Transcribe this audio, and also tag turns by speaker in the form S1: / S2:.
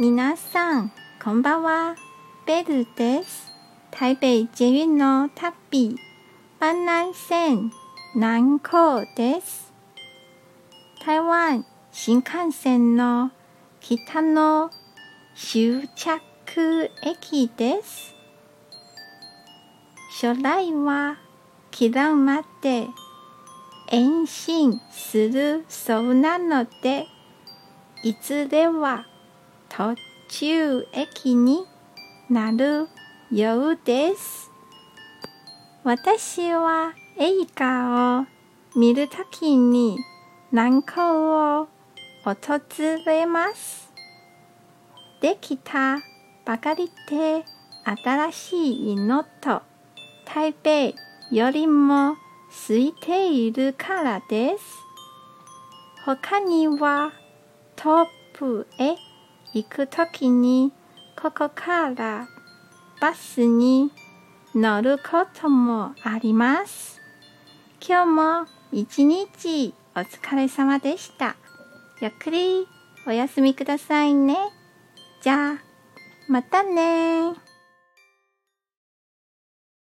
S1: 皆さん、こんばんは。ベルです。台北捷運の旅、板南線南港です。台湾新幹線の北の終着駅です。初来は切らまで延伸するそうなので、いずれは途中駅になるようです。私は映画を見るときに南港を訪れます。できたばかりで新しいのと台北よりも空いているからです。他にはトップへ行くときにここからバスに乗ることもあります。今日も一日お疲れ様でした。ゆっくりお休みくださいね。じゃあ、またね